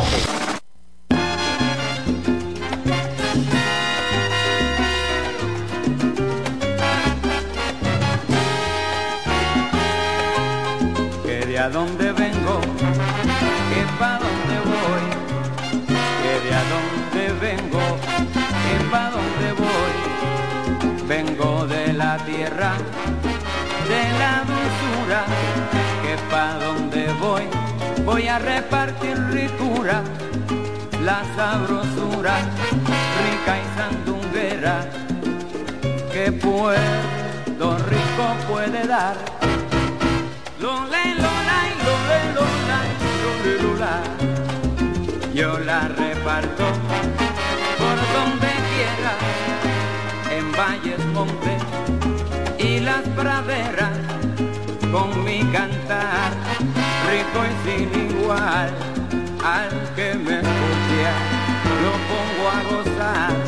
repartir ritura, la sabrosura rica y sandunguera que Puerto Rico puede dar. Lole, lola, lole, lola, lole, lola. Yo la reparto por donde quiera, en valles, montes y las praderas, con mi cantar rico y sin igual al que me escucha, lo pongo a gozar.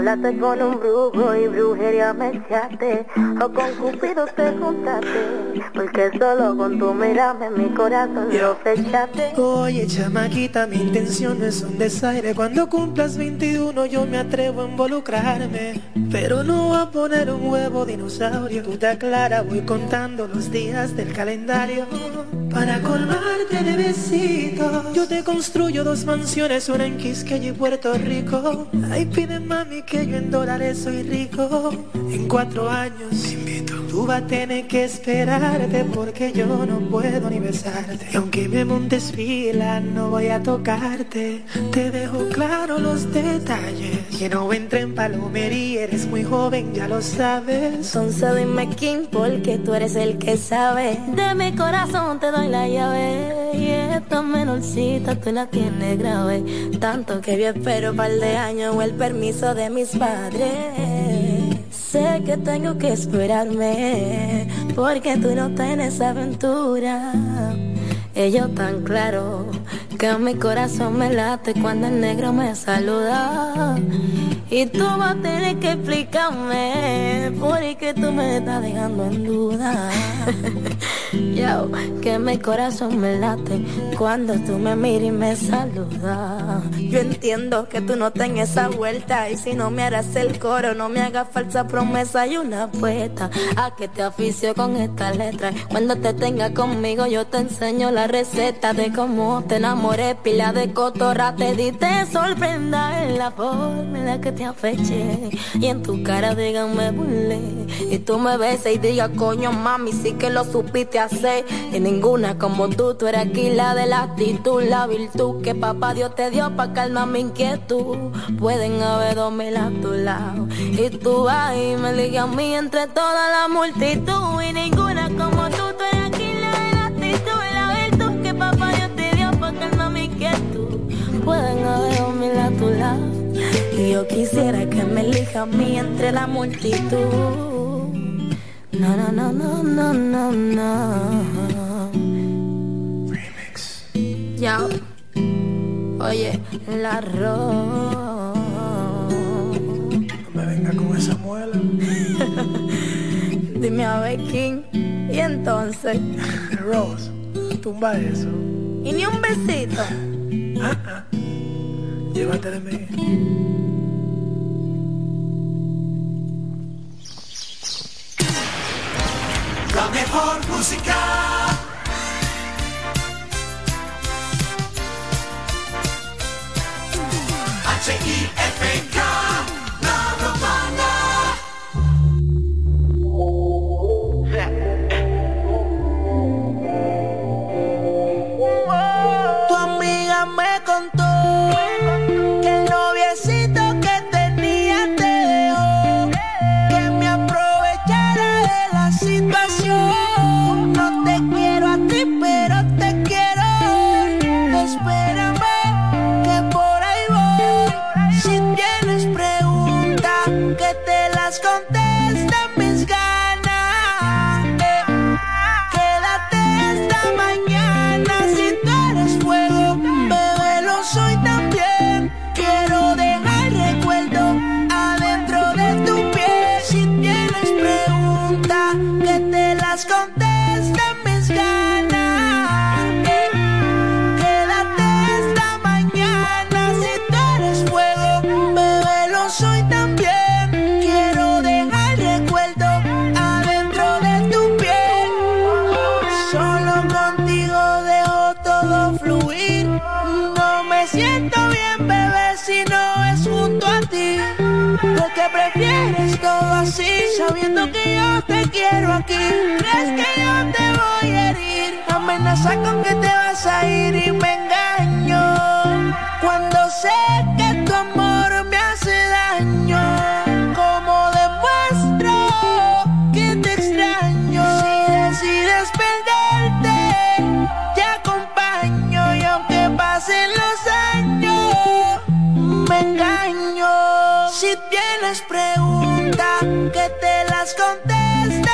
Hablaste con un brujo y brujería me echaste, o con Cupido te juntaste, porque solo con tu mirarme mi corazón lo fechaste. Oye, chamaquita, mi intención no es un desaire. Cuando cumplas 21 yo me atrevo a involucrarme. Pero no a poner un huevo dinosaurio. Tú te aclaras, voy contando los días del calendario. Para colmarte de besitos, yo te construyo dos mansiones, una en Quisqueya y Puerto Rico. Ay, pide mami que yo en dólares soy rico. En cuatro años, te invito. Tú vas a tener que esperarte porque yo no puedo ni besarte. Y aunque me montes fila, no voy a tocarte. Te dejo claro los detalles. Que no entre en palomería, eres muy joven, ya lo sabes. Entonces dime quién, porque tú eres el que sabe. De mi corazón te doy la llave. Esta menorcita tú la tienes grave. Tanto que yo espero par de años o el permiso de mis padres. Sé que tengo que esperarme, porque tú no tienes aventura. Ellos tan claro que mi corazón me late cuando el negro me saluda. Y tú vas a tener que explicarme por qué tú me estás dejando en duda. [LAUGHS] Yo, que mi corazón me late cuando tú me miras y me saludas. Yo entiendo que tú no tengas esa vuelta y si no me harás el coro, no me hagas falsa promesa y una apuesta a que te oficio con esta letra. Cuando te tenga conmigo yo te enseño la receta de cómo te enamoré, pila de cotorra te di, te sorprenda en la forma la que te afeché y en tu cara digan me burlé y tú me beses y digas coño mami sí que lo supiste y ninguna como tú, tú eres aquí la de la actitud, la virtud que papá Dios te dio pa' calmar mi inquietud. Pueden haber dos mil a tu lado y tú y me ligas a mí entre toda la multitud y ninguna como tú, tú eres aquí la de la actitud, la virtud que papá Dios te dio pa' calmar mi inquietud. Pueden haber dos mil a tu lado y yo quisiera que me elija a mí entre la multitud. No, no, no, no, no, no, no. Remix. Ya. Oye, la arroz. No me venga con esa muela. [LAUGHS] Dime a ver quién. Y entonces. Rose, tumba eso. Y ni un besito. Ah, ah. Llévate de mí. La mejor música. quiero aquí. ¿Crees que yo te voy a herir? Amenaza con que te vas a ir y me engaño. Cuando sé que tu amor me hace daño, como demuestro que te extraño. Si decides perderte, te acompaño y aunque pasen los años, me engaño. Si tienes preguntas que te las contesta.